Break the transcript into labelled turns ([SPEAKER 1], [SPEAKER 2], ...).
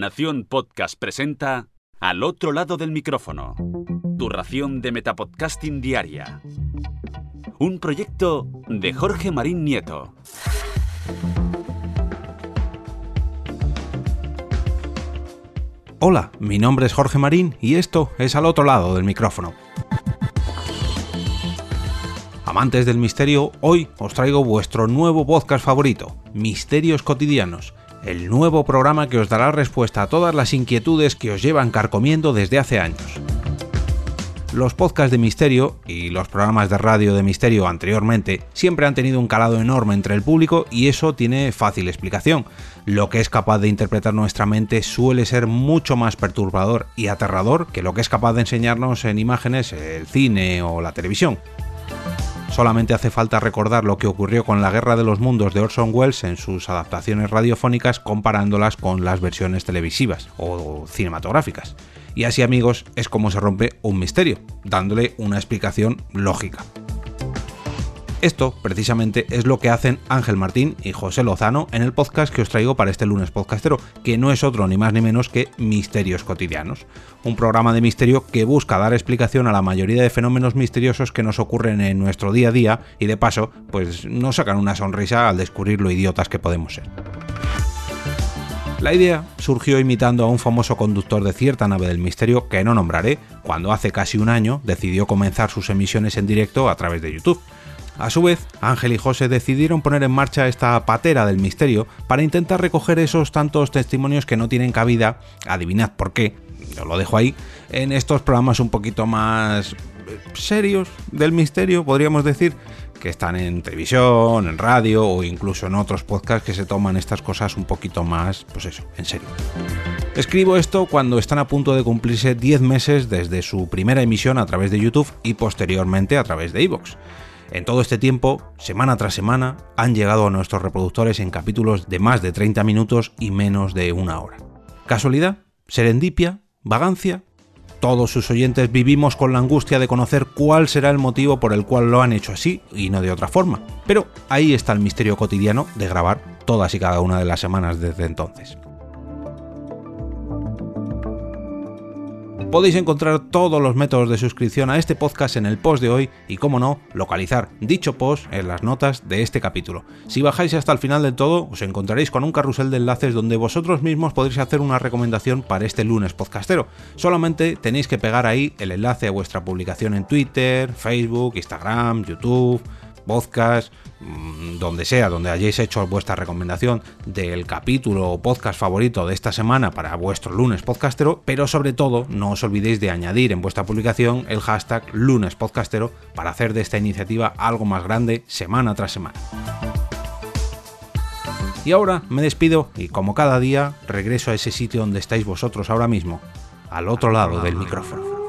[SPEAKER 1] Nación Podcast presenta Al otro lado del micrófono. Tu ración de Metapodcasting Diaria. Un proyecto de Jorge Marín Nieto.
[SPEAKER 2] Hola, mi nombre es Jorge Marín y esto es Al otro lado del micrófono. Amantes del misterio, hoy os traigo vuestro nuevo podcast favorito, Misterios Cotidianos, el nuevo programa que os dará respuesta a todas las inquietudes que os llevan carcomiendo desde hace años. Los podcasts de misterio y los programas de radio de misterio anteriormente siempre han tenido un calado enorme entre el público y eso tiene fácil explicación. Lo que es capaz de interpretar nuestra mente suele ser mucho más perturbador y aterrador que lo que es capaz de enseñarnos en imágenes el cine o la televisión. Solamente hace falta recordar lo que ocurrió con la Guerra de los Mundos de Orson Welles en sus adaptaciones radiofónicas comparándolas con las versiones televisivas o cinematográficas. Y así amigos es como se rompe un misterio, dándole una explicación lógica. Esto, precisamente, es lo que hacen Ángel Martín y José Lozano en el podcast que os traigo para este lunes podcastero, que no es otro ni más ni menos que Misterios Cotidianos, un programa de misterio que busca dar explicación a la mayoría de fenómenos misteriosos que nos ocurren en nuestro día a día y de paso, pues nos sacan una sonrisa al descubrir lo idiotas que podemos ser. La idea surgió imitando a un famoso conductor de cierta nave del misterio que no nombraré, cuando hace casi un año decidió comenzar sus emisiones en directo a través de YouTube. A su vez, Ángel y José decidieron poner en marcha esta patera del misterio para intentar recoger esos tantos testimonios que no tienen cabida, adivinad por qué, yo lo dejo ahí, en estos programas un poquito más serios del misterio, podríamos decir, que están en televisión, en radio o incluso en otros podcasts que se toman estas cosas un poquito más, pues eso, en serio. Escribo esto cuando están a punto de cumplirse 10 meses desde su primera emisión a través de YouTube y posteriormente a través de Evox. En todo este tiempo, semana tras semana, han llegado a nuestros reproductores en capítulos de más de 30 minutos y menos de una hora. ¿Casualidad? ¿Serendipia? ¿Vagancia? Todos sus oyentes vivimos con la angustia de conocer cuál será el motivo por el cual lo han hecho así y no de otra forma. Pero ahí está el misterio cotidiano de grabar todas y cada una de las semanas desde entonces. Podéis encontrar todos los métodos de suscripción a este podcast en el post de hoy y, como no, localizar dicho post en las notas de este capítulo. Si bajáis hasta el final del todo, os encontraréis con un carrusel de enlaces donde vosotros mismos podréis hacer una recomendación para este lunes podcastero. Solamente tenéis que pegar ahí el enlace a vuestra publicación en Twitter, Facebook, Instagram, YouTube podcast, mm, donde sea, donde hayáis hecho vuestra recomendación del capítulo o podcast favorito de esta semana para vuestro lunes podcastero, pero sobre todo no os olvidéis de añadir en vuestra publicación el hashtag lunes podcastero para hacer de esta iniciativa algo más grande semana tras semana. Y ahora me despido y como cada día regreso a ese sitio donde estáis vosotros ahora mismo, al otro lado del micrófono.